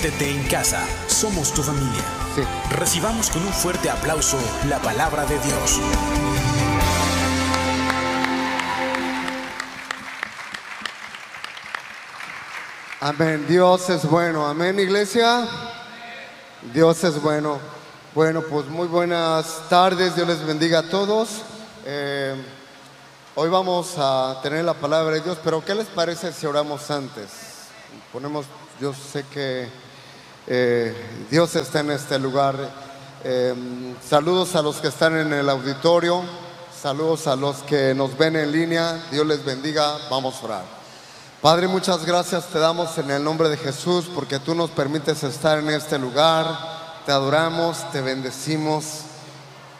Siéntete en casa, somos tu familia. Recibamos con un fuerte aplauso la palabra de Dios. Amén, Dios es bueno. Amén, iglesia. Dios es bueno. Bueno, pues muy buenas tardes, Dios les bendiga a todos. Eh, hoy vamos a tener la palabra de Dios, pero ¿qué les parece si oramos antes? Ponemos, yo sé que eh, Dios está en este lugar. Eh, saludos a los que están en el auditorio, saludos a los que nos ven en línea, Dios les bendiga, vamos a orar. Padre, muchas gracias te damos en el nombre de Jesús porque tú nos permites estar en este lugar, te adoramos, te bendecimos.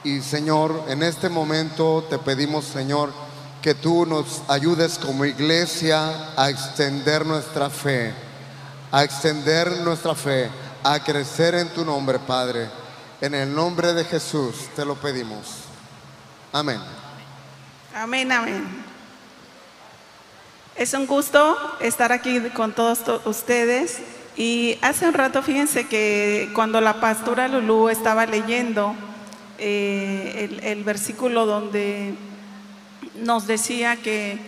Y Señor, en este momento te pedimos Señor que tú nos ayudes como iglesia a extender nuestra fe, a extender nuestra fe, a crecer en tu nombre, Padre. En el nombre de Jesús te lo pedimos. Amén. Amén, amén. Es un gusto estar aquí con todos to- ustedes. Y hace un rato, fíjense que cuando la pastora Lulú estaba leyendo eh, el versículo donde nos decía que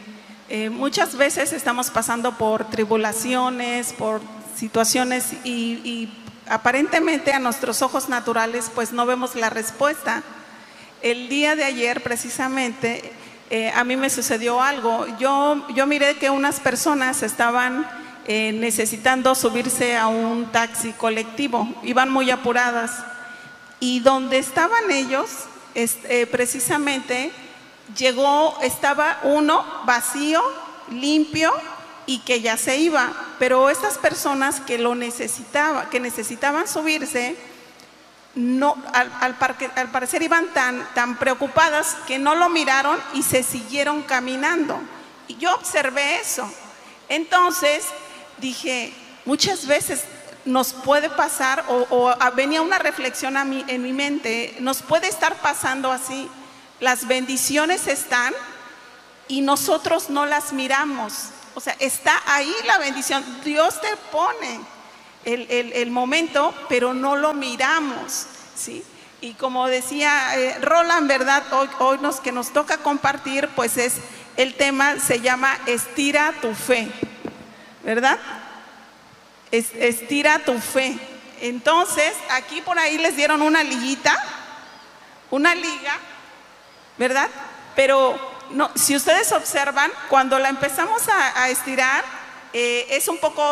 eh, muchas veces estamos pasando por tribulaciones, por situaciones y, y aparentemente a nuestros ojos naturales pues no vemos la respuesta. El día de ayer precisamente eh, a mí me sucedió algo. Yo, yo miré que unas personas estaban eh, necesitando subirse a un taxi colectivo, iban muy apuradas y donde estaban ellos, es- eh, precisamente llegó, estaba uno vacío, limpio y que ya se iba. Pero estas personas que lo necesitaban, que necesitaban subirse, no, al, parque- al parecer iban tan, tan preocupadas que no lo miraron y se siguieron caminando. Y yo observé eso. Entonces dije, muchas veces nos puede pasar, o, o, venía una reflexión a mí, en mi mente, nos puede estar pasando así. Las bendiciones están y nosotros no las miramos. O sea, está ahí la bendición. Dios te pone el, el- el momento, pero no lo miramos, ¿sí? Y como decía eh, Roland, ¿verdad? Hoy, hoy nos, que nos toca compartir, pues es, el tema se llama Estira tu fe, ¿verdad? Es- estira tu fe. Entonces, aquí por ahí les dieron una liguita, una liga, ¿verdad? Pero no, si ustedes observan, cuando la empezamos a, a estirar, eh, es un poco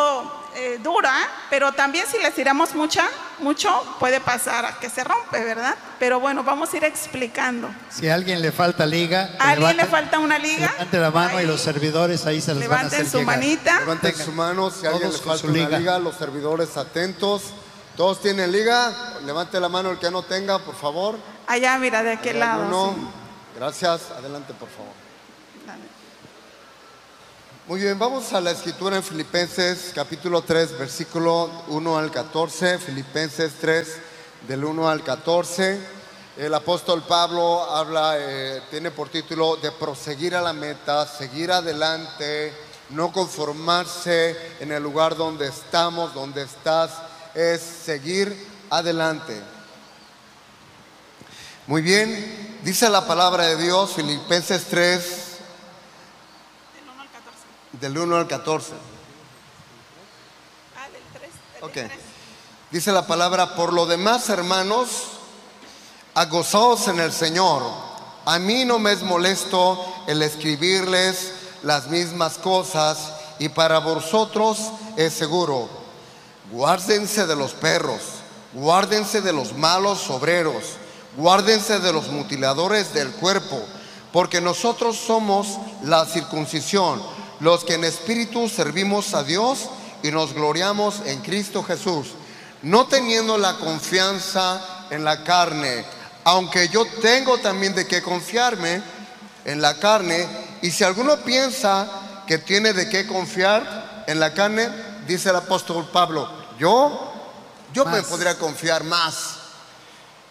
eh, dura, pero también si la estiramos mucha, mucho, puede pasar a que se rompe, ¿verdad? Pero bueno, vamos a ir explicando. Si a alguien le falta liga, ¿A alguien le levante- falta una liga? levante la mano Ahí. y los servidores ahí se les van a hacer su llegar. manita. Levanten su mano si a alguien le Todos con falta una liga. liga, los servidores atentos. ¿Todos tienen liga? Levante la mano el que no tenga, por favor. Allá, mira, de aquel ¿Hay lado. sí. Gracias. Adelante, por favor. Muy bien, vamos a la escritura en Filipenses capítulo 3, versículo 1 al 14. Filipenses 3, del 1 al 14. El apóstol Pablo habla, eh, tiene por título de proseguir a la meta, seguir adelante, no conformarse en el lugar donde estamos, donde estás, es seguir adelante. Muy bien, dice la palabra de Dios, Filipenses 3, del 1 al 14. Ah, del tres, del Ok. tres. Dice la palabra, por lo demás, hermanos, agozaos en el Señor. A mí no me es molesto el escribirles las mismas cosas y para vosotros es seguro. Guárdense de los perros, guárdense de los malos obreros, guárdense de los mutiladores del cuerpo, porque nosotros somos la circuncisión, los que en espíritu servimos a Dios y nos gloriamos en Cristo Jesús, no teniendo la confianza en la carne, aunque yo tengo también de qué confiarme en la carne, y si alguno piensa que tiene de qué confiar en la carne, dice el apóstol Pablo, yo, yo me podría confiar más.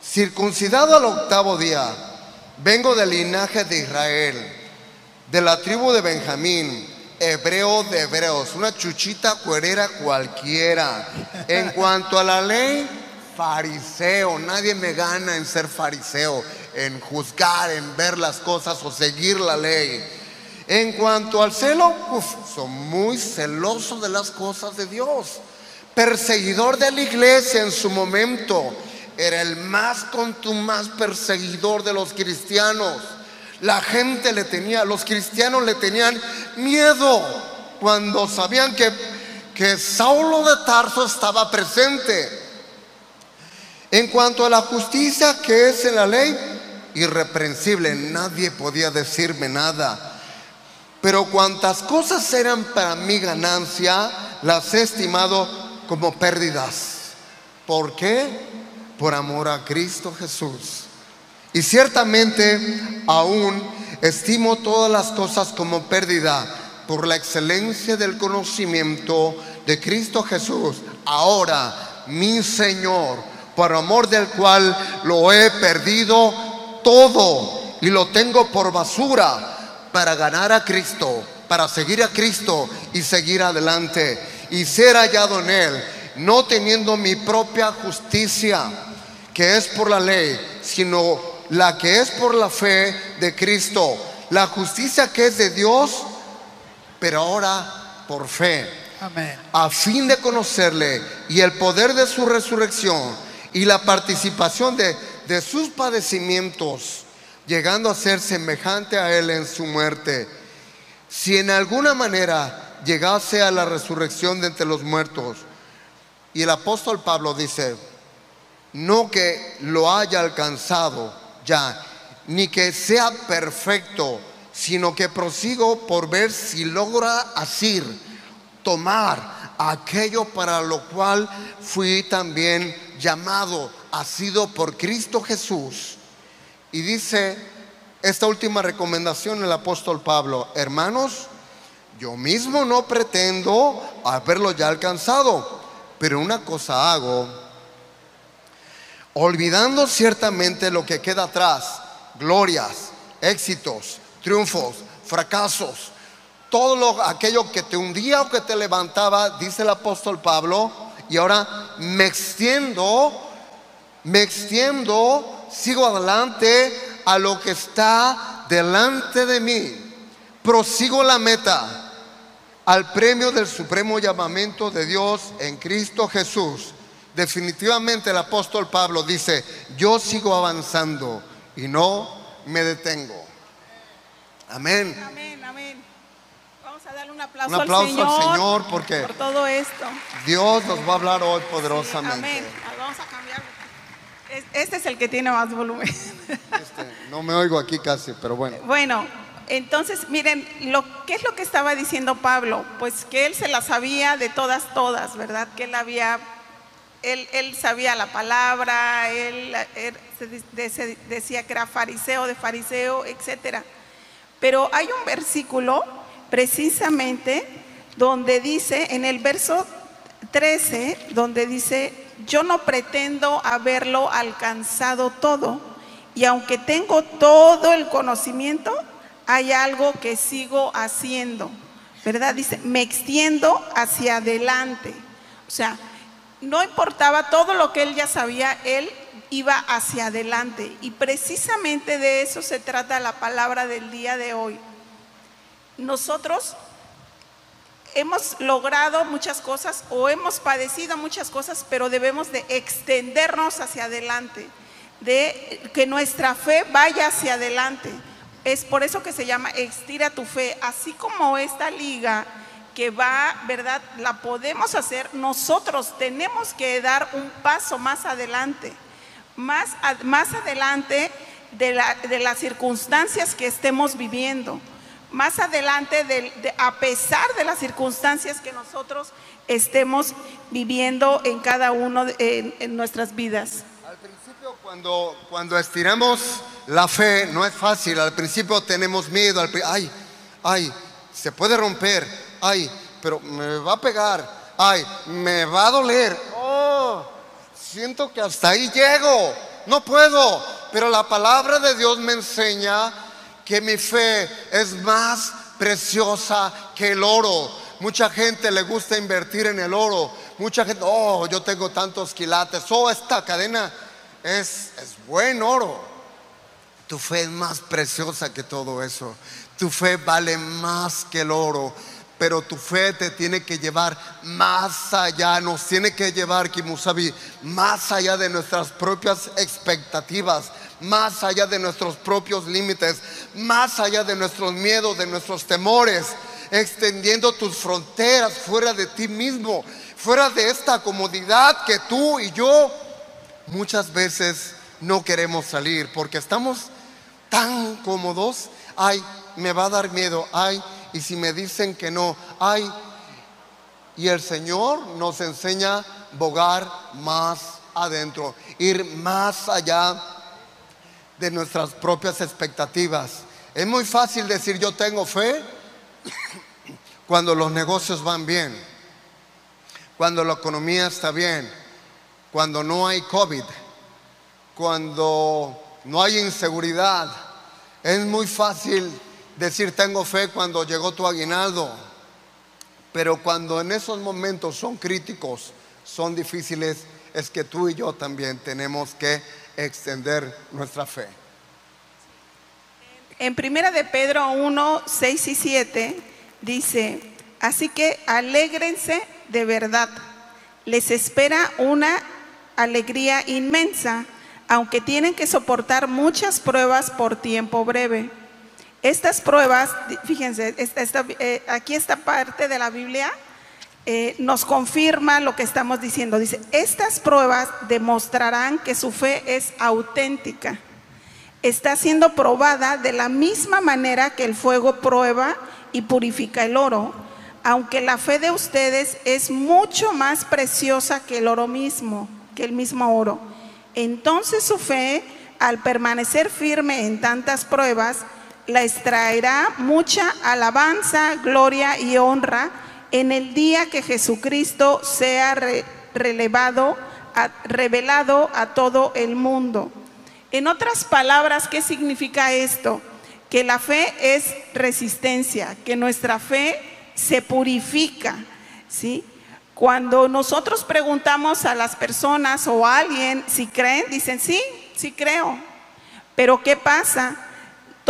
Circuncidado al octavo día, vengo del linaje de Israel, de la tribu de Benjamín, hebreo de hebreos, una chuchita cuerera cualquiera. En cuanto a la ley, fariseo, nadie me gana en ser fariseo, en juzgar, en ver las cosas o seguir la ley. En cuanto al celo, son muy celosos de las cosas de Dios. Perseguidor de la iglesia en su momento, era el más contumaz perseguidor de los cristianos. La gente le tenía, los cristianos le tenían miedo cuando sabían que, que Saulo de Tarso estaba presente. En cuanto a la justicia que es en la ley, irreprensible, nadie podía decirme nada. Pero cuantas cosas eran para mi ganancia, las he estimado como pérdidas. ¿Por qué? Por amor a Cristo Jesús. Y ciertamente aún estimo todas las cosas como pérdida por la excelencia del conocimiento de Cristo Jesús. Ahora, mi Señor, por amor del cual lo he perdido todo y lo tengo por basura para ganar a Cristo, para seguir a Cristo y seguir adelante y ser hallado en Él, no teniendo mi propia justicia, que es por la ley, sino la que es por la fe de Cristo, la justicia que es de Dios, pero ahora por fe. Amén. A fin de conocerle y el poder de su resurrección y la participación de, de sus padecimientos llegando a ser semejante a Él en su muerte, si en alguna manera llegase a la resurrección de entre los muertos, y el apóstol Pablo dice, no que lo haya alcanzado ya, ni que sea perfecto, sino que prosigo por ver si logra asir, tomar aquello para lo cual fui también llamado, ha sido por Cristo Jesús. Y dice esta última recomendación el apóstol Pablo, hermanos, yo mismo no pretendo haberlo ya alcanzado, pero una cosa hago, olvidando ciertamente lo que queda atrás, glorias, éxitos, triunfos, fracasos, todo lo, aquello que te hundía o que te levantaba, dice el apóstol Pablo, y ahora me extiendo, me extiendo sigo adelante a lo que está delante de mí. Prosigo la meta al premio del supremo llamamiento de Dios en Cristo Jesús. Definitivamente el apóstol Pablo dice, yo sigo avanzando y no me detengo. Amén. Amén, amén. Vamos a darle un aplauso, un aplauso al, Señor al Señor porque por todo esto. Dios nos va a hablar hoy poderosamente. amén. Vamos a este es el que tiene más volumen. Este, no me oigo aquí casi, pero bueno. Bueno, entonces, miren, lo, ¿qué es lo que estaba diciendo Pablo? Pues que él se la sabía de todas, todas, ¿verdad? Que él había, él, sabía la palabra, él, decía que era fariseo de fariseo, etcétera. Pero hay un versículo precisamente donde dice, en el verso 13, donde dice, yo no pretendo haberlo alcanzado todo. Y aunque tengo todo el conocimiento, hay algo que sigo haciendo. ¿Verdad? Dice, me extiendo hacia adelante. O sea, no importaba todo lo que él ya sabía, él iba hacia adelante. Y precisamente de eso se trata la palabra del día de hoy. Nosotros hemos logrado muchas cosas o hemos padecido muchas cosas, pero debemos de extendernos hacia adelante, de que nuestra fe vaya hacia adelante. Es por eso que se llama estira tu fe, así como esta liga que va, ¿verdad? La podemos hacer, nosotros tenemos que dar un paso más adelante, más, más adelante de, de las circunstancias que estemos viviendo más adelante, a pesar de las circunstancias que nosotros estemos viviendo en cada uno de, en, nuestras vidas. Al principio, cuando, cuando estiramos la fe, no es fácil. Al principio tenemos miedo. ay, ay, se puede romper. Ay, pero me va a pegar. Ay, me va a doler. Oh, siento que hasta ahí llego. No puedo. Pero la palabra de Dios me enseña que mi fe es más preciosa que el oro. Mucha gente le gusta invertir en el oro. Mucha gente, oh, yo tengo tantos quilates. Oh, esta cadena es, es buen oro. Tu fe es más preciosa que todo eso. Tu fe vale más que el oro pero tu fe te tiene que llevar más allá, nos tiene que llevar, Kimusabi, más allá de nuestras propias expectativas, más allá de nuestros propios límites, más allá de nuestros miedos, de nuestros temores, extendiendo tus fronteras fuera de ti mismo, fuera de esta comodidad que tú y yo muchas veces no queremos salir porque estamos tan cómodos. Ay, me va a dar miedo. Ay, y si me dicen que no, ay, y el Señor nos enseña a bogar más adentro, ir más allá de nuestras propias expectativas. Es muy fácil decir yo tengo fe cuando los negocios van bien, cuando la economía está bien, cuando no hay COVID, cuando no hay inseguridad. Es muy fácil decir tengo fe cuando llegó tu aguinaldo, pero cuando en esos momentos son críticos, son difíciles, es que tú y yo también tenemos que extender nuestra fe. En primera de Pedro 1, 6 y 7 dice, así que alégrense de verdad, les espera una alegría inmensa, aunque tienen que soportar muchas pruebas por tiempo breve. Estas pruebas, fíjense, eh, aquí esta parte de la Biblia eh, nos confirma lo que estamos diciendo. Dice, estas pruebas demostrarán que su fe es auténtica. Está siendo probada de la misma manera que el fuego prueba y purifica el oro, aunque la fe de ustedes es mucho más preciosa que el oro mismo, que el mismo oro. Entonces su fe, al permanecer firme en tantas pruebas, la extraerá mucha alabanza, gloria y honra en el día que Jesucristo sea relevado, revelado a todo el mundo. En otras palabras, ¿qué significa esto? Que la fe es resistencia, que nuestra fe se purifica, ¿sí? Cuando nosotros preguntamos a las personas o a alguien si creen, dicen, sí, sí creo. Pero ¿qué pasa?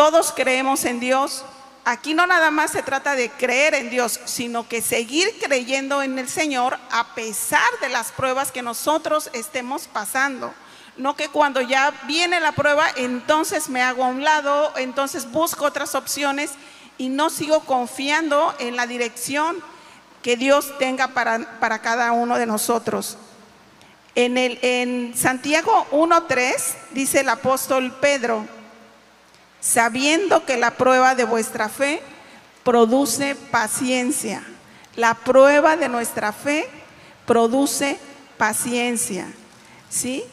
Todos creemos en Dios. Aquí no nada más se trata de creer en Dios, sino que seguir creyendo en el Señor a pesar de las pruebas que nosotros estemos pasando. No que cuando ya viene la prueba, entonces me hago a un lado, entonces busco otras opciones y no sigo confiando en la dirección que Dios tenga para, para cada uno de nosotros. En, el, en Santiago 1.3 dice el apóstol Pedro, sabiendo que la prueba de vuestra fe produce paciencia. La prueba de nuestra fe produce paciencia, ¿sí?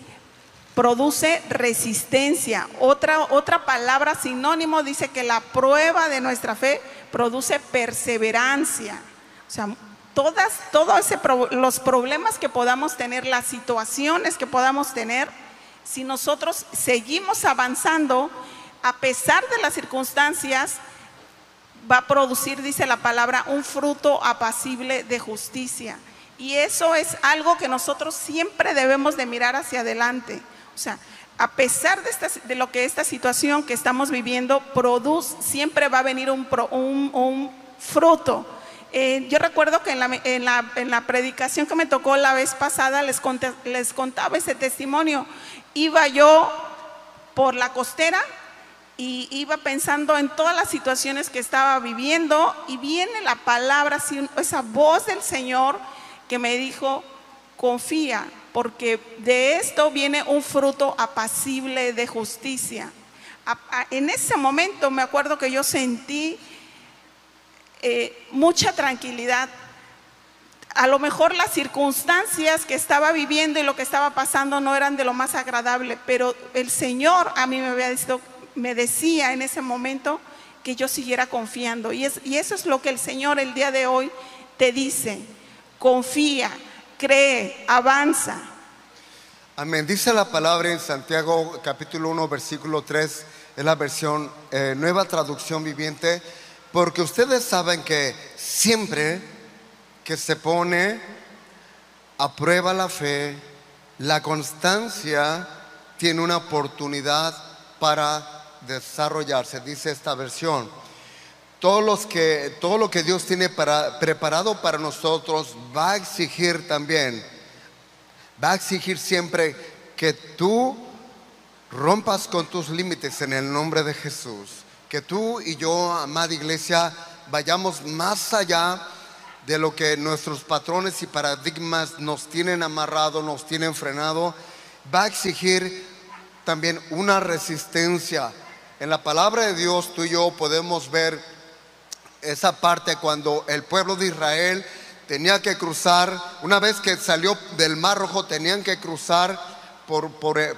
Produce resistencia. Otra, otra palabra sinónimo dice que la prueba de nuestra fe produce perseverancia. O sea, todas, todos los problemas que podamos tener, las situaciones que podamos tener, si nosotros seguimos avanzando, a pesar de las circunstancias, va a producir, dice la palabra, un fruto apacible de justicia. Y eso es algo que nosotros siempre debemos de mirar hacia adelante. O sea, a pesar de, lo que esta situación que estamos viviendo produce, siempre va a venir un, fruto. Eh, yo recuerdo que en la, predicación que me tocó la vez pasada les contaba ese testimonio. Iba yo por la costera y iba pensando en todas las situaciones que estaba viviendo y viene la palabra, esa voz del Señor que me dijo, confía, porque de esto viene un fruto apacible de justicia. En ese momento me acuerdo que yo sentí eh, mucha tranquilidad. A lo mejor las circunstancias que estaba viviendo y lo que estaba pasando no eran de lo más agradable, pero el Señor a mí me había dicho, me decía en ese momento que yo siguiera confiando. Y, es, y eso es lo que el Señor el día de hoy te dice. Confía, cree, avanza. Amén. Dice la palabra en Santiago capítulo 1, versículo 3, es la versión eh, nueva traducción viviente. porque ustedes saben que siempre que se pone a prueba la fe, la constancia tiene una oportunidad para desarrollarse, dice esta versión. Todo, los que, todo lo que Dios tiene para, preparado para nosotros va a exigir también, va a exigir siempre que tú rompas con tus límites en el nombre de Jesús. Que tú y yo, amada iglesia, vayamos más allá de lo que nuestros patrones y paradigmas nos tienen amarrado, nos tienen frenado. Va a exigir también una resistencia. En la palabra de Dios tú y yo podemos ver esa parte cuando el pueblo de Israel tenía que cruzar, una vez que salió del Mar Rojo, tenían que cruzar por,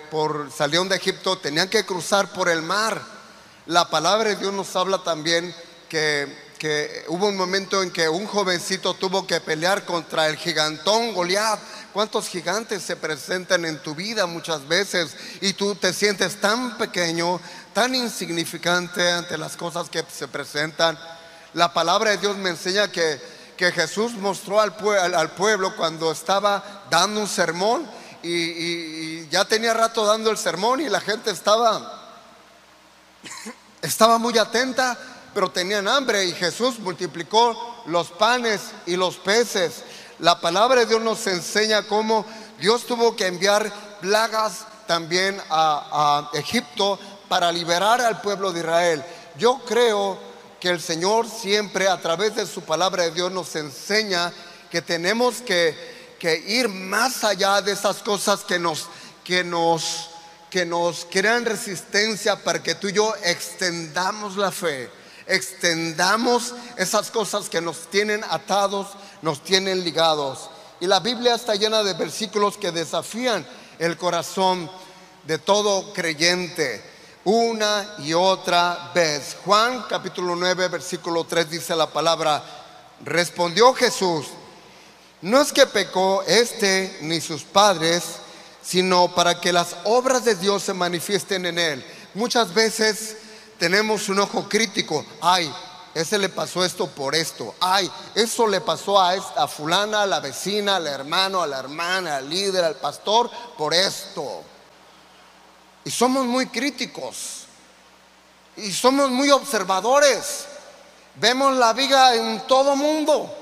por, salieron de Egipto, tenían que cruzar por el mar. La palabra de Dios nos habla también que, que hubo un momento en que un jovencito tuvo que pelear contra el gigantón Goliat. ¿Cuántos gigantes se presentan en tu vida muchas veces y tú te sientes tan pequeño, tan insignificante ante las cosas que se presentan? La palabra de Dios me enseña que, que Jesús mostró al, al pueblo cuando estaba dando un sermón y, ya tenía rato dando el sermón y la gente estaba, estaba muy atenta, pero tenían hambre y Jesús multiplicó los panes y los peces. La palabra de Dios nos enseña cómo Dios tuvo que enviar plagas también a Egipto para liberar al pueblo de Israel. Yo creo que el Señor siempre a través de su palabra de Dios nos enseña que tenemos que ir más allá de esas cosas que nos, que nos, que nos crean resistencia para que tú y yo extendamos la fe, extendamos esas cosas que nos tienen atados, nos tienen ligados. Y la Biblia está llena de versículos que desafían el corazón de todo creyente una y otra vez. Juan capítulo 9, versículo 3 dice la palabra, respondió Jesús, no es que pecó este ni sus padres, sino para que las obras de Dios se manifiesten en él. Muchas veces tenemos un ojo crítico. Ay, ese le pasó esto por esto. Ay, eso le pasó a, esta, fulana, a la vecina, al hermano, a la hermana, al líder, al pastor, por esto. Y somos muy críticos. Y somos muy observadores. Vemos la viga en todo mundo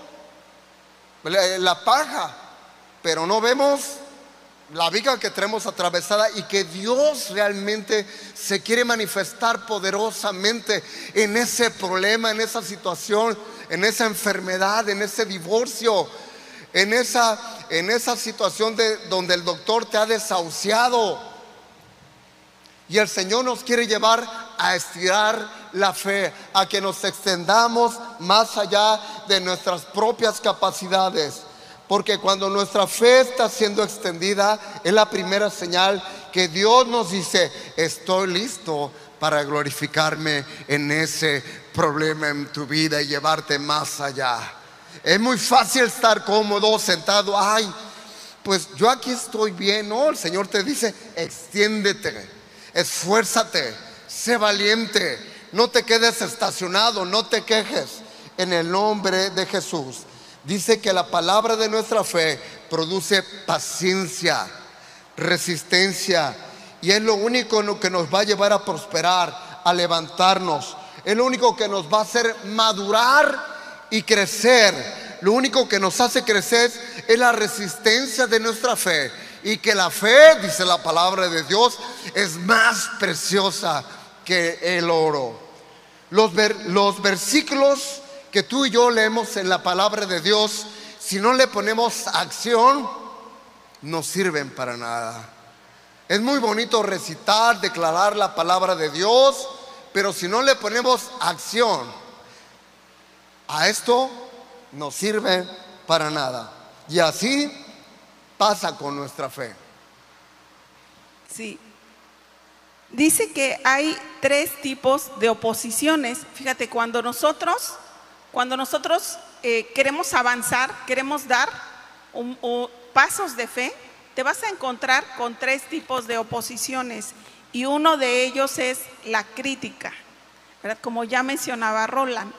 la paja, pero no vemos la viga que tenemos atravesada y que Dios realmente se quiere manifestar poderosamente en ese problema, en esa situación, en esa enfermedad, en ese divorcio, en esa, en esa situación de, donde el doctor te ha desahuciado. Y el Señor nos quiere llevar a estirar la fe, a que nos extendamos más allá de nuestras propias capacidades. Porque cuando nuestra fe está siendo extendida, es la primera señal que Dios nos dice, estoy listo para glorificarme en ese problema en tu vida y llevarte más allá. Es muy fácil estar cómodo, sentado, ay, pues yo aquí estoy bien, no, el Señor te dice, extiéndete esfuérzate, sé valiente, no te quedes estacionado, no te quejes en el nombre de Jesús. Dice que la palabra de nuestra fe produce paciencia, resistencia y es lo único que nos va a llevar a prosperar, a levantarnos. Es lo único que nos va a hacer madurar y crecer. Lo único que nos hace crecer es la resistencia de nuestra fe y que la fe, dice la palabra de Dios, es más preciosa que el oro. Los, los versículos que tú y yo leemos en la palabra de Dios, si no le ponemos acción, no sirven para nada. Es muy bonito recitar, declarar la palabra de Dios, pero si no le ponemos acción a esto, no sirve para nada. Y así pasa con nuestra fe? Sí. Dice que hay tres tipos de oposiciones. Fíjate, cuando nosotros, cuando nosotros eh, queremos avanzar, queremos dar pasos de fe, te vas a encontrar con tres tipos de oposiciones y uno de ellos es la crítica, Como ya mencionaba Roland.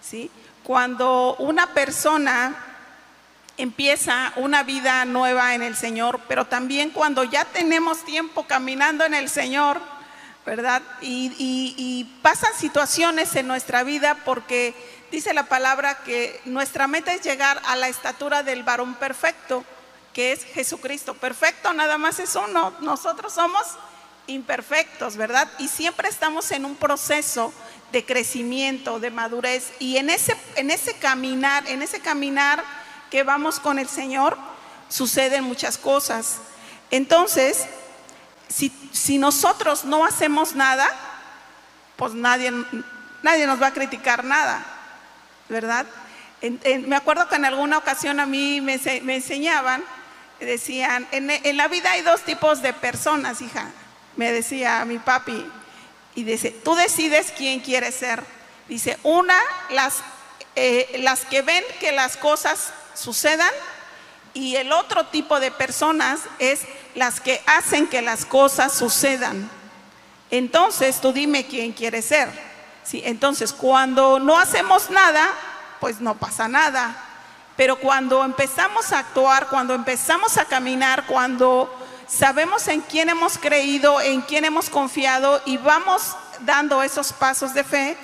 ¿sí? Cuando una persona empieza una vida nueva en el Señor, pero también cuando ya tenemos tiempo caminando en el Señor, ¿verdad? Y, pasan situaciones en nuestra vida porque dice la palabra que nuestra meta es llegar a la estatura del varón perfecto, que es Jesucristo. Perfecto nada más es uno, nosotros somos imperfectos, ¿verdad? Y siempre estamos en un proceso de crecimiento, de madurez, y en ese, en ese caminar, en ese caminar que vamos con el Señor, suceden muchas cosas. Entonces, si, nosotros no hacemos nada, pues nadie, nadie nos va a criticar nada, ¿verdad? me acuerdo que en alguna ocasión a mí me, enseñaban, decían, en, la vida hay dos tipos de personas, hija, me decía mi papi, y dice, tú decides quién quieres ser. Dice, una, las, eh, las que ven que las cosas sucedan, y el otro tipo de personas es las que hacen que las cosas sucedan. Entonces, tú dime quién quieres ser. ¿sí? Entonces, cuando no hacemos nada, pues no pasa nada. Pero cuando empezamos a actuar, cuando empezamos a caminar, cuando sabemos en quién hemos creído, en quién hemos confiado y vamos dando esos pasos de fe,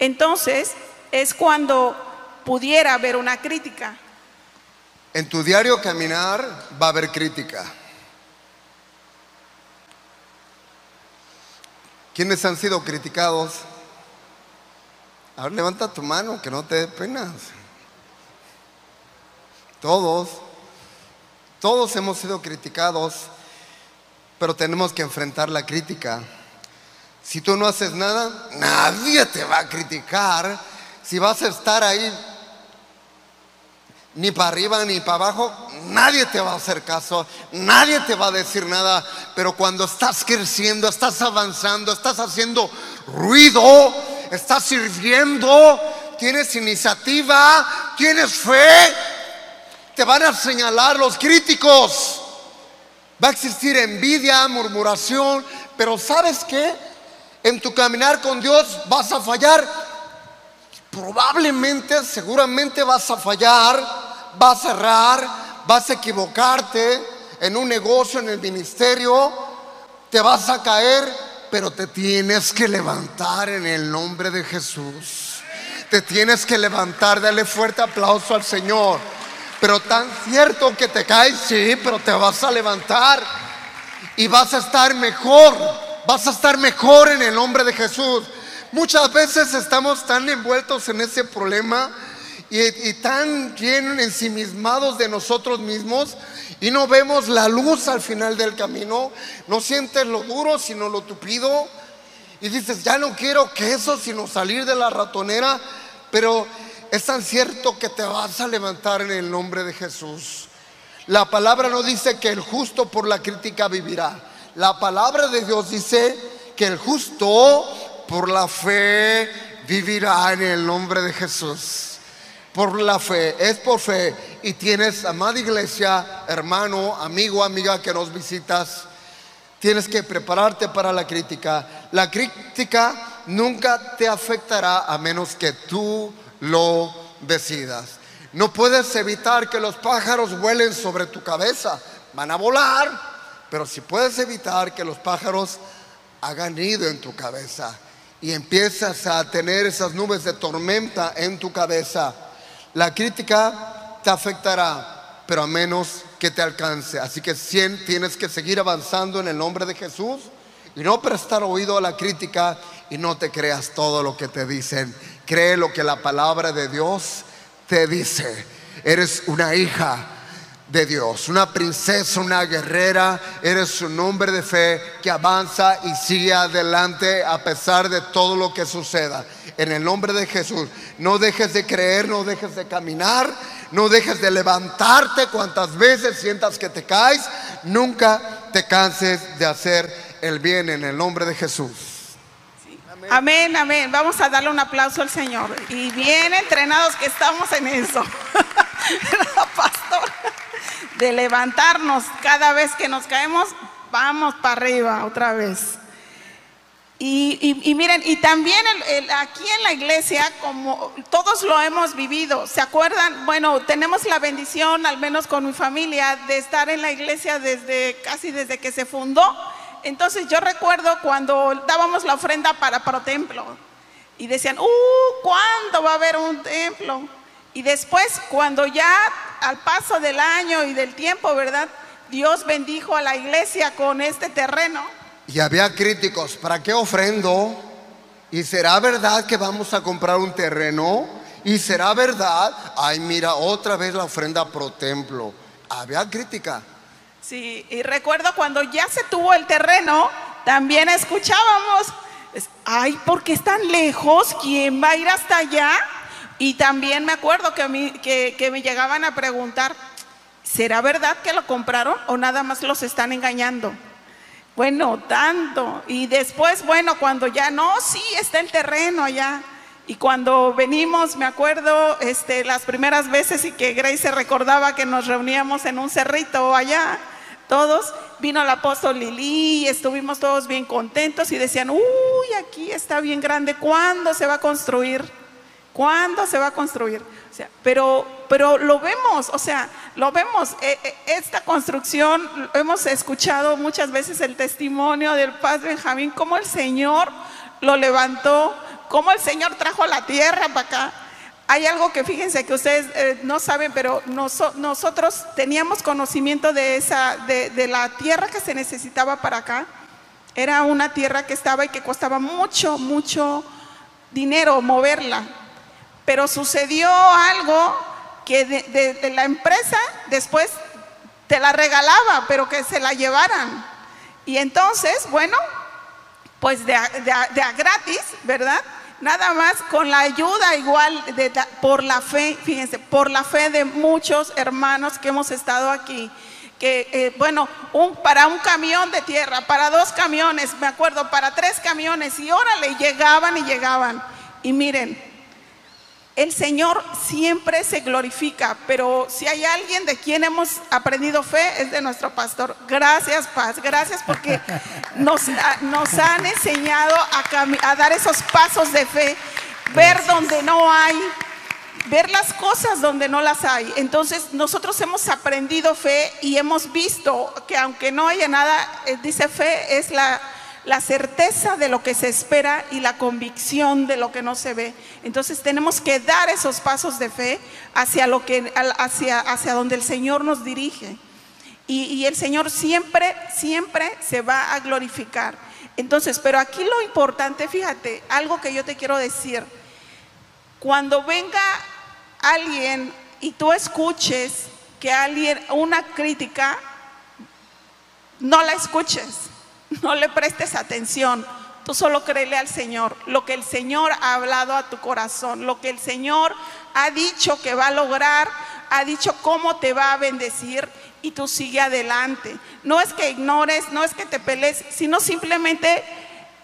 entonces es cuando pudiera haber una crítica. En tu diario caminar va a haber crítica. ¿Quiénes han sido criticados? Ahora levanta tu mano, que no te dé pena. Todos, todos hemos sido criticados, pero tenemos que enfrentar la crítica. Si tú no haces nada, nadie te va a criticar. Si vas a estar ahí ni para arriba ni para abajo, nadie te va a hacer caso, nadie te va a decir nada, pero cuando estás creciendo, estás avanzando, estás haciendo ruido, estás sirviendo, tienes iniciativa, tienes fe, te van a señalar los críticos. Va a existir envidia, murmuración, pero ¿sabes qué? En tu caminar con Dios vas a fallar. Probablemente, seguramente vas a fallar vas a cerrar, vas a equivocarte en un negocio, en el ministerio, te vas a caer, pero te tienes que levantar en el nombre de Jesús. Te tienes que levantar, dale fuerte aplauso al Señor. Pero tan cierto que te caes, sí, pero te vas a levantar y vas a estar mejor. Vas a estar mejor en el nombre de Jesús. Muchas veces estamos tan envueltos en ese problema y, tan llenos, ensimismados de nosotros mismos y no vemos la luz al final del camino. No sientes lo duro, sino lo tupido. Y dices, ya no quiero queso, sino salir de la ratonera. Pero es tan cierto que te vas a levantar en el nombre de Jesús. La palabra no dice que el justo por la crítica vivirá. La palabra de Dios dice que el justo por la fe vivirá en el nombre de Jesús por la fe, es por fe. Y tienes, amada iglesia, hermano, amigo, amiga que nos visitas, tienes que prepararte para la crítica. La crítica nunca te afectará a menos que tú lo decidas. No puedes evitar que los pájaros vuelen sobre tu cabeza. Van a volar, pero si puedes evitar que los pájaros hagan nido en tu cabeza y empiezas a tener esas nubes de tormenta en tu cabeza, la crítica te afectará, pero a menos que te alcance. Así que tienes que seguir avanzando en el nombre de Jesús y no prestar oído a la crítica y no te creas todo lo que te dicen. Cree lo que la palabra de Dios te dice. Eres una hija de Dios, una princesa, una guerrera, eres un hombre de fe que avanza y sigue adelante a pesar de todo lo que suceda en el nombre de Jesús. No dejes de creer, no dejes de caminar, no dejes de levantarte cuantas veces sientas que te caes. Nunca te canses de hacer el bien en el nombre de Jesús. Amén. amén, Vamos a darle un aplauso al Señor. Y bien entrenados que estamos en eso. Pastor, de levantarnos cada vez que nos caemos, vamos para arriba otra vez. Y, miren, y también aquí en la iglesia, como todos lo hemos vivido, ¿se acuerdan? Bueno, tenemos la bendición, al menos con mi familia, de estar en la iglesia desde casi desde que se fundó. Entonces yo recuerdo cuando dábamos la ofrenda para pro templo y decían, ¡uh! ¿Cuándo va a haber un templo? Y después, cuando ya al paso del año y del tiempo, ¿verdad? Dios bendijo a la iglesia con este terreno y había críticos, ¿para qué ofrendo? ¿Y será verdad que vamos a comprar un terreno? ¿Y será verdad? Ay, mira, otra vez la ofrenda pro templo. Había crítica. Sí, y recuerdo cuando ya se tuvo el terreno, también escuchábamos, ay, ¿por qué están lejos? ¿Quién va a ir hasta allá? Y también me acuerdo que, a mí, que, que me llegaban a preguntar, ¿será verdad que lo compraron o nada más los están engañando? Bueno, tanto. Y después, bueno, cuando ya no, sí, está el terreno allá. Y cuando venimos, me acuerdo, este, las primeras veces y que Grace se recordaba que nos reuníamos en un cerrito allá, todos, vino el apóstol Lili y estuvimos todos bien contentos y decían, uy, aquí está bien grande, ¿cuándo se va a construir? ¿Cuándo se va a construir? O sea, pero, pero lo vemos, o sea, lo vemos. Eh, eh, esta construcción, hemos escuchado muchas veces el testimonio del Padre Benjamín, cómo el Señor lo levantó, cómo el Señor trajo la tierra para acá. Hay algo que fíjense que ustedes eh, no saben, pero nosotros teníamos conocimiento de, esa, de la tierra que se necesitaba para acá. Era una tierra que estaba y que costaba mucho, mucho dinero moverla pero sucedió algo que de, la empresa después te la regalaba, pero que se la llevaran. Y entonces, bueno, pues de, a gratis, ¿verdad? Nada más con la ayuda igual por la fe, fíjense, por la fe de muchos hermanos que hemos estado aquí. Que, eh, bueno, para un camión de tierra, para dos camiones, me acuerdo, para tres camiones, y órale, llegaban y llegaban. Y miren, el Señor siempre se glorifica, pero si hay alguien de quien hemos aprendido fe es de nuestro pastor. Gracias, Paz, gracias porque nos, nos han enseñado a, a dar esos pasos de fe, ver donde no hay, ver las cosas donde no las hay. Entonces nosotros hemos aprendido fe y hemos visto que aunque no haya nada, eh, dice fe es la la certeza de lo que se espera y la convicción de lo que no se ve. Entonces tenemos que dar esos pasos de fe hacia, lo que, hacia, hacia donde el Señor nos dirige. Y, y el Señor siempre, siempre se va a glorificar. Entonces, pero aquí lo importante, fíjate, algo que yo te quiero decir, cuando venga alguien y tú escuches que alguien, una crítica, no la escuches no le prestes atención. Tú solo créele al Señor. Lo que el Señor ha hablado a tu corazón, lo que el Señor ha dicho que va a lograr, ha dicho cómo te va a bendecir y tú sigue adelante. No es que ignores, no es que te pelees, sino simplemente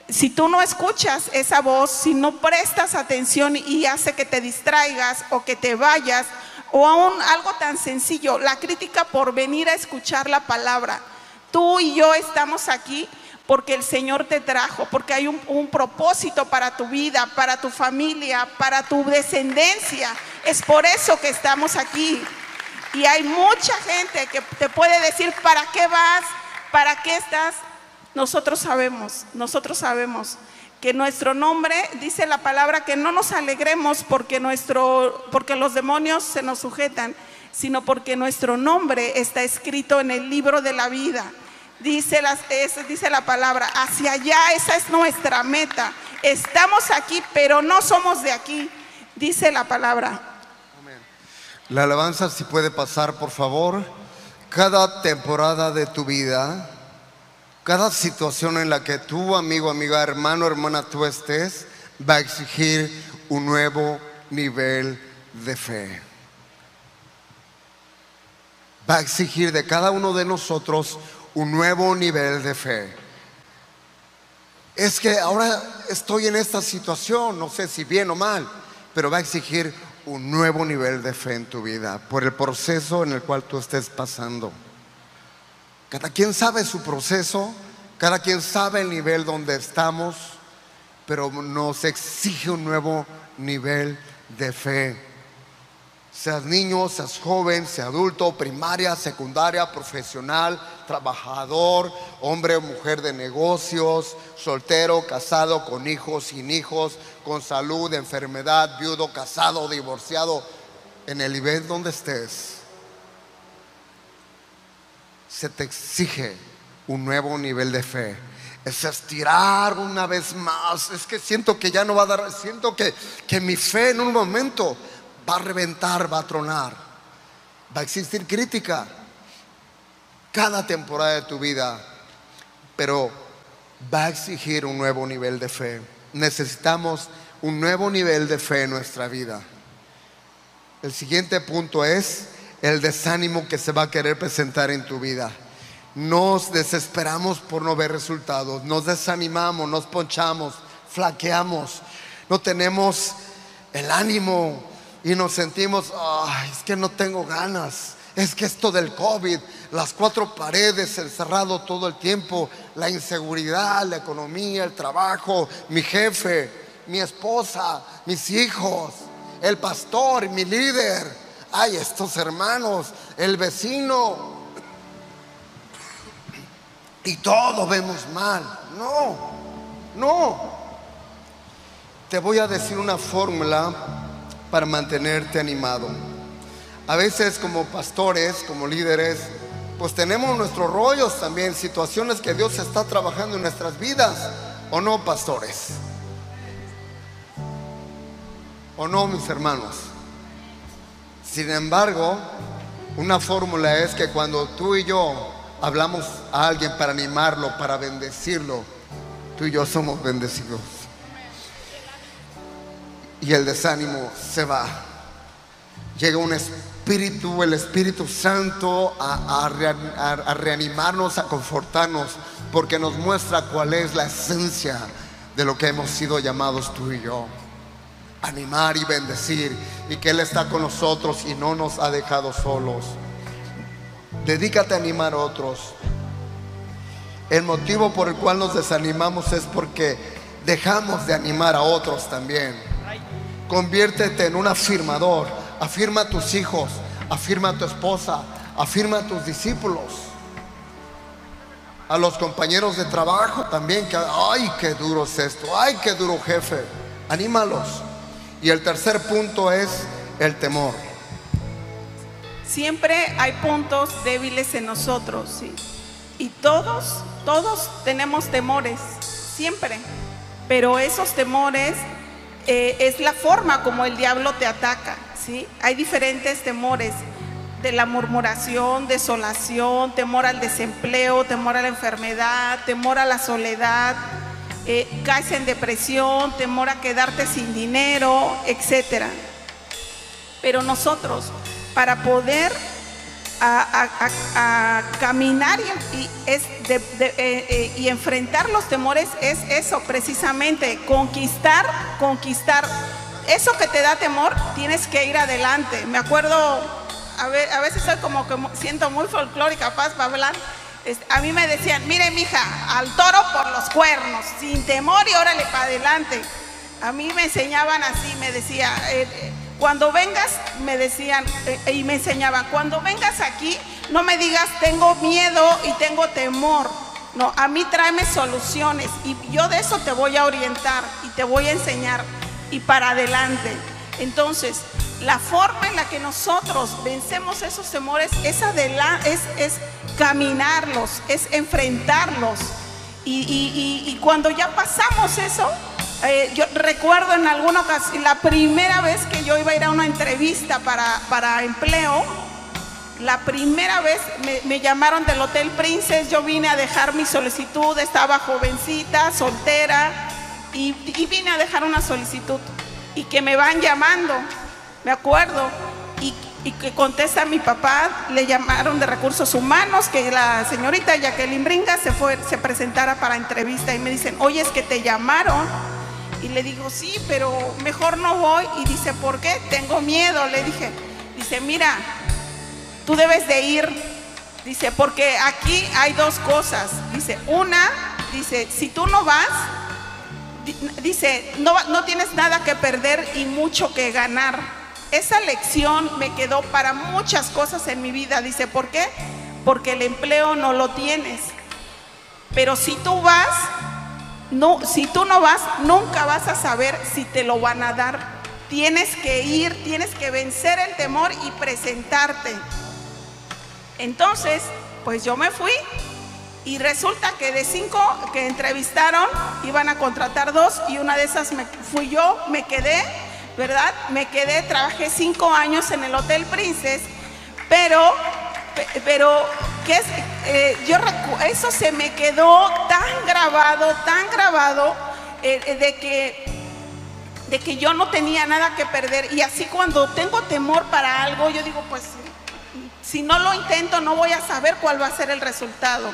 si tú no escuchas esa voz, si no prestas atención y hace que te distraigas o que te vayas, o aún algo tan sencillo, la crítica por venir a escuchar la palabra. Tú y yo estamos aquí porque el Señor te trajo, porque hay un, propósito para tu vida, para tu familia, para tu descendencia. Es por eso que estamos aquí. Y hay mucha gente que te puede decir, ¿para qué vas? ¿Para qué estás? Nosotros sabemos, nosotros sabemos que nuestro nombre, dice la palabra, que no nos alegremos porque, nuestro, porque los demonios se nos sujetan, sino porque nuestro nombre está escrito en el libro de la vida. Dice, las, dice la palabra, hacia allá, esa es nuestra meta. Estamos aquí, pero no somos de aquí, dice la palabra. La alabanza si puede pasar, por favor. Cada temporada de tu vida, cada situación en la que tú, amigo, amiga, hermano, hermana, tú estés, va a exigir un nuevo nivel de fe va a exigir de cada uno de nosotros un nuevo nivel de fe. Es que ahora estoy en esta situación, no sé si bien o mal, pero va a exigir un nuevo nivel de fe en tu vida por el proceso en el cual tú estés pasando. Cada quien sabe su proceso, cada quien sabe el nivel donde estamos, pero nos exige un nuevo nivel de fe. Seas niño, seas joven, seas adulto, primaria, secundaria, profesional, trabajador, hombre o mujer de negocios, soltero, casado, con hijos, sin hijos, con salud, enfermedad, viudo, casado, divorciado, en el nivel donde estés, se te exige un nuevo nivel de fe. Es estirar una vez más. Es que siento que ya no va a dar, siento que, que mi fe en un momento va a reventar, va a tronar. Va a existir crítica cada temporada de tu vida, pero va a exigir un nuevo nivel de fe. Necesitamos un nuevo nivel de fe en nuestra vida. El siguiente punto es el desánimo que se va a querer presentar en tu vida. Nos desesperamos por no ver resultados, nos desanimamos, nos ponchamos, flaqueamos, no tenemos el ánimo, y nos sentimos, ay, es que no tengo ganas. Es que esto del COVID, las cuatro paredes, el cerrado todo el tiempo, la inseguridad, la economía, el trabajo, mi jefe, mi esposa, mis hijos, el pastor, mi líder, ay, estos hermanos, el vecino. Y todo vemos mal. No, no. Te voy a decir una fórmula para mantenerte animado. A veces como pastores, como líderes, pues tenemos nuestros rollos también, situaciones que Dios está trabajando en nuestras vidas, ¿o no, pastores? ¿O no, mis hermanos? Sin embargo, una fórmula es que cuando tú y yo hablamos a alguien para animarlo, para bendecirlo, tú y yo somos bendecidos y el desánimo se va. Llega un espíritu, el Espíritu Santo, a, reanimarnos, a confortarnos, porque nos muestra cuál es la esencia de lo que hemos sido llamados tú y yo. Animar y bendecir, y que Él está con nosotros y no nos ha dejado solos. Dedícate a animar a otros. El motivo por el cual nos desanimamos es porque dejamos de animar a otros también. Conviértete en un afirmador. Afirma a tus hijos, afirma a tu esposa, afirma a tus discípulos. A los compañeros de trabajo también, que, ay, qué duro es esto, ay, qué duro jefe. Anímalos. Y el tercer punto es el temor. Siempre hay puntos débiles en nosotros, ¿sí? Y todos, todos tenemos temores, siempre. Pero esos temores eh, es la forma como el diablo te ataca. ¿sí? Hay diferentes temores de la murmuración, desolación, temor al desempleo, temor a la enfermedad, temor a la soledad, eh, caes en depresión, temor a quedarte sin dinero, etc. Pero nosotros, para poder a, caminar y, es eh, eh, y enfrentar los temores es eso, precisamente, conquistar, conquistar. Eso que te da temor, tienes que ir adelante. Me acuerdo, a, a veces soy como que siento muy folclórica, paz para hablar. A mí me decían, mire mija, al toro por los cuernos, sin temor y órale para adelante. A mí me enseñaban así, me decía, eh, cuando vengas, me decían eh, y me enseñaban, cuando vengas aquí, no me digas tengo miedo y tengo temor. No, a mí tráeme soluciones y yo de eso te voy a orientar y te voy a enseñar y para adelante. Entonces, la forma en la que nosotros vencemos esos temores es, es, es caminarlos, es enfrentarlos. y cuando ya pasamos eso, eh, yo recuerdo en alguna ocasión, la primera vez que yo iba a ir a una entrevista para, para empleo, la primera vez me, llamaron del Hotel Princess, yo vine a dejar mi solicitud, estaba jovencita, soltera, y, vine a dejar una solicitud. Y que me van llamando, me acuerdo, y, y que contesta mi papá, le llamaron de recursos humanos, que la señorita Jacqueline Bringa se, fue, se presentara para entrevista y me dicen, oye, es que te llamaron y le digo, sí, pero mejor no voy. Y dice, ¿por qué? Tengo miedo. Le dije, dice, mira, tú debes de ir. Dice, porque aquí hay dos cosas. Dice, una, dice, si tú no vas, dice, no, no tienes nada que perder y mucho que ganar. Esa lección me quedó para muchas cosas en mi vida. Dice, ¿por qué? Porque el empleo no lo tienes. Pero si tú vas, no, si tú no vas, nunca vas a saber si te lo van a dar. Tienes que ir, tienes que vencer el temor y presentarte. Entonces, pues yo me fui y resulta que de cinco que entrevistaron, iban a contratar dos y una de esas me, fui yo, me quedé, ¿verdad? Me quedé, trabajé cinco años en el Hotel Princess, pero, pero, ¿qué es? Eh, yo, eso se me quedó tan grabado, tan grabado, eh, eh, de que de que yo no tenía nada que perder y así cuando tengo temor para algo, yo digo, pues si no lo intento no voy a saber cuál va a ser el resultado.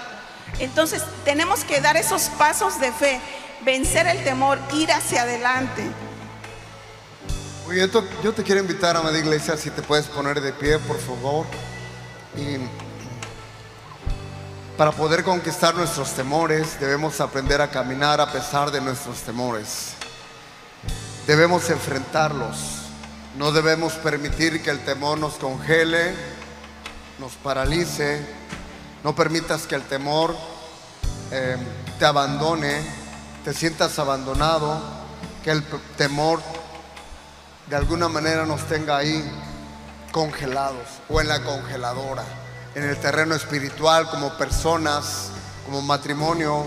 Entonces tenemos que dar esos pasos de fe, vencer el temor, ir hacia adelante. yo te quiero invitar, amada iglesia, si te puedes poner de pie, por favor. Y para poder conquistar nuestros temores, debemos aprender a caminar a pesar de nuestros temores. Debemos enfrentarlos. No debemos permitir que el temor nos congele, nos paralice no permitas que el temor eh, te abandone, te sientas abandonado, que el temor de alguna manera nos tenga ahí congelados o en la congeladora, en el terreno espiritual, como personas, como matrimonio.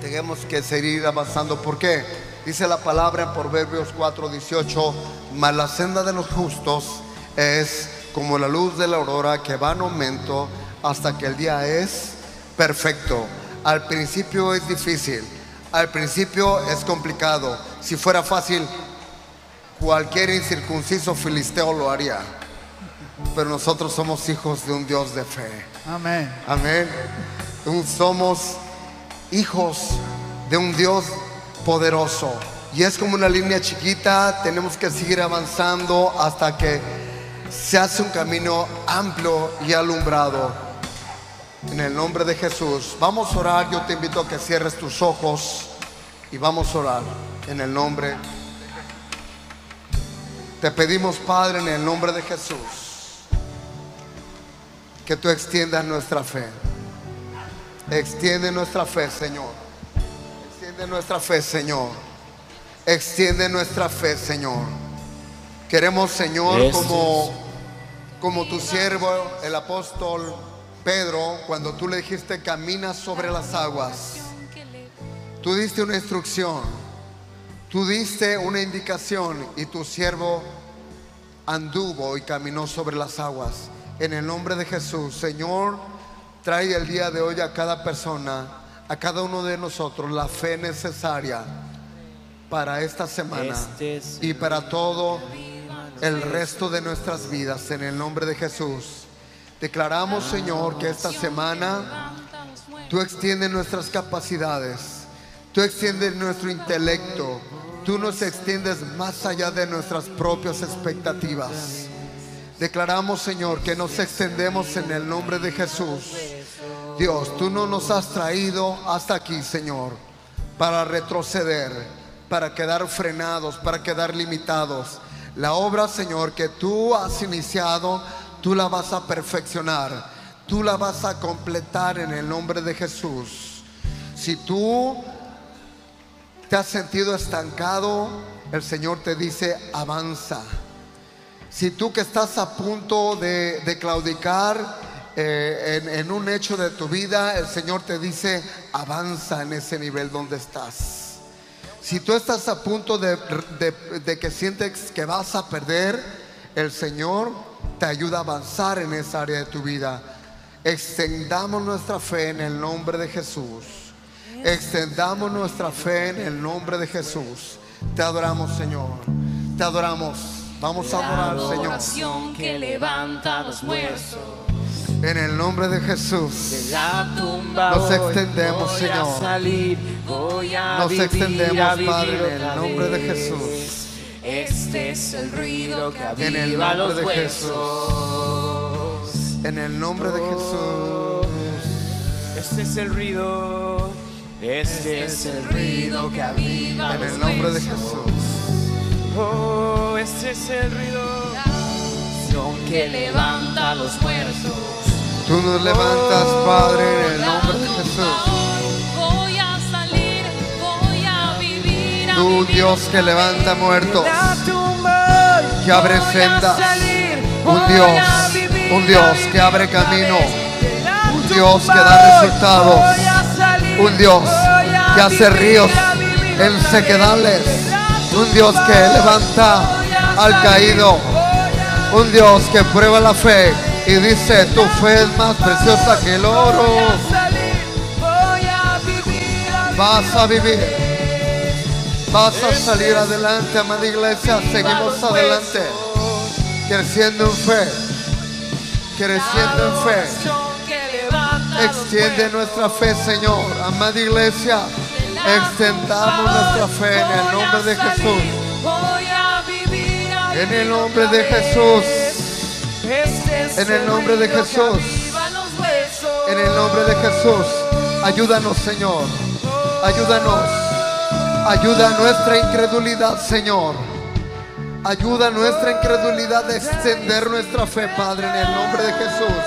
Tenemos que seguir avanzando. ¿Por qué? Dice la palabra en Proverbios 4:18, mas la senda de los justos es como la luz de la aurora que va en aumento hasta que el día es perfecto. Al principio es difícil, al principio es complicado. Si fuera fácil, cualquier incircunciso filisteo lo haría. Pero nosotros somos hijos de un Dios de fe. Amén. Amén. Somos hijos de un Dios poderoso. Y es como una línea chiquita, tenemos que seguir avanzando hasta que se hace un camino amplio y alumbrado. En el nombre de Jesús, vamos a orar. Yo te invito a que cierres tus ojos y vamos a orar en el nombre. Te pedimos, Padre, en el nombre de Jesús, que tú extiendas nuestra fe. Extiende nuestra fe, Señor. Extiende nuestra fe, Señor. Extiende nuestra fe, Señor. Queremos, Señor, como, como tu siervo, el apóstol Pedro, cuando tú le dijiste camina sobre las aguas, tú diste una instrucción, tú diste una indicación y tu siervo anduvo y caminó sobre las aguas. En el nombre de Jesús, Señor, trae el día de hoy a cada persona, a cada uno de nosotros, la fe necesaria para esta semana este y para todo el resto de nuestras vidas en el nombre de Jesús. Declaramos, Señor, que esta semana tú extiendes nuestras capacidades, tú extiendes nuestro intelecto, tú nos extiendes más allá de nuestras propias expectativas. Declaramos, Señor, que nos extendemos en el nombre de Jesús. Dios, tú no nos has traído hasta aquí, Señor, para retroceder, para quedar frenados, para quedar limitados la obra, Señor, que tú has iniciado, tú la vas a perfeccionar. Tú la vas a completar en el nombre de Jesús. Si tú te has sentido estancado, el Señor te dice, avanza. Si tú que estás a punto de, claudicar eh, en, en un hecho de tu vida, el Señor te dice, avanza en ese nivel donde estás. Si tú estás a punto de, que sientes que vas a perder, el Señor te ayuda a avanzar en esa área de tu vida. Extendamos nuestra fe en el nombre de Jesús. Extendamos nuestra fe en el nombre de Jesús. Te adoramos, Señor. Te adoramos. Vamos a adorar, Señor. que levanta los muertos. En el nombre de Jesús. Nos extendemos, Señor. Nos extendemos, Padre, en el nombre de Jesús. Este es el ruido que aviva en el nombre de Jesús. En el nombre de Jesús. Este es el ruido Este es el ruido que aviva En el nombre de Jesús. Oh, este es el ruido que levanta a los muertos. Tú nos levantas, Padre, en el nombre de Jesús. Voy a salir, voy a vivir. Tú, Dios que levanta muertos, que abre sendas. Un Dios, un Dios que abre camino. Un Dios que da resultados. Un Dios que hace ríos en sequedales. Un Dios que levanta al caído. Un Dios que prueba la fe y dice, tu fe es más preciosa que el oro. Vas a vivir. Vas a salir adelante, amada iglesia. Seguimos adelante. Creciendo en fe. Creciendo en fe. Extiende nuestra fe, Señor. Amada iglesia. Extendamos nuestra fe en el nombre de Jesús. En el nombre de Jesús. En el nombre de Jesús. En el nombre de Jesús. Ayúdanos, Señor. Ayúdanos. Ayuda a nuestra incredulidad, Señor. Ayuda a nuestra incredulidad a extender nuestra fe, Padre, en el nombre de Jesús.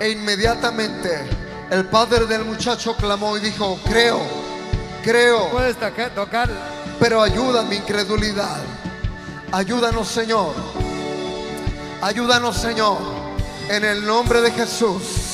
E inmediatamente el padre del muchacho clamó y dijo, creo, creo. Puedes tocar. Pero ayuda mi incredulidad. Ayúdanos, Señor. Ayúdanos, Señor. En el nombre de Jesús.